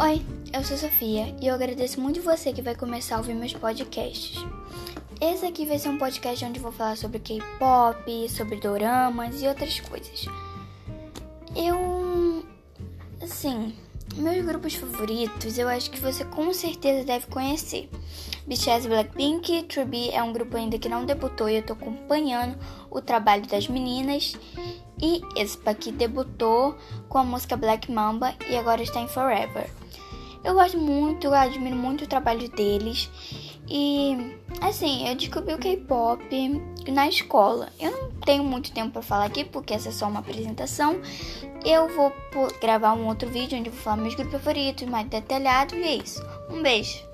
Oi, eu sou Sofia e eu agradeço muito você que vai começar a ouvir meus podcasts. Esse aqui vai ser um podcast onde vou falar sobre K-pop, sobre doramas e outras coisas. Eu. Assim, meus grupos favoritos eu acho que você com certeza deve conhecer. BTS Blackpink, 3 é um grupo ainda que não debutou e eu tô acompanhando o trabalho das meninas. E Espa, que debutou com a música Black Mamba e agora está em Forever. Eu gosto muito, eu admiro muito o trabalho deles. E assim, eu descobri o K-pop na escola. Eu não tenho muito tempo para falar aqui porque essa é só uma apresentação. Eu vou gravar um outro vídeo onde eu vou falar meus grupos favoritos, mais detalhado e é isso. Um beijo.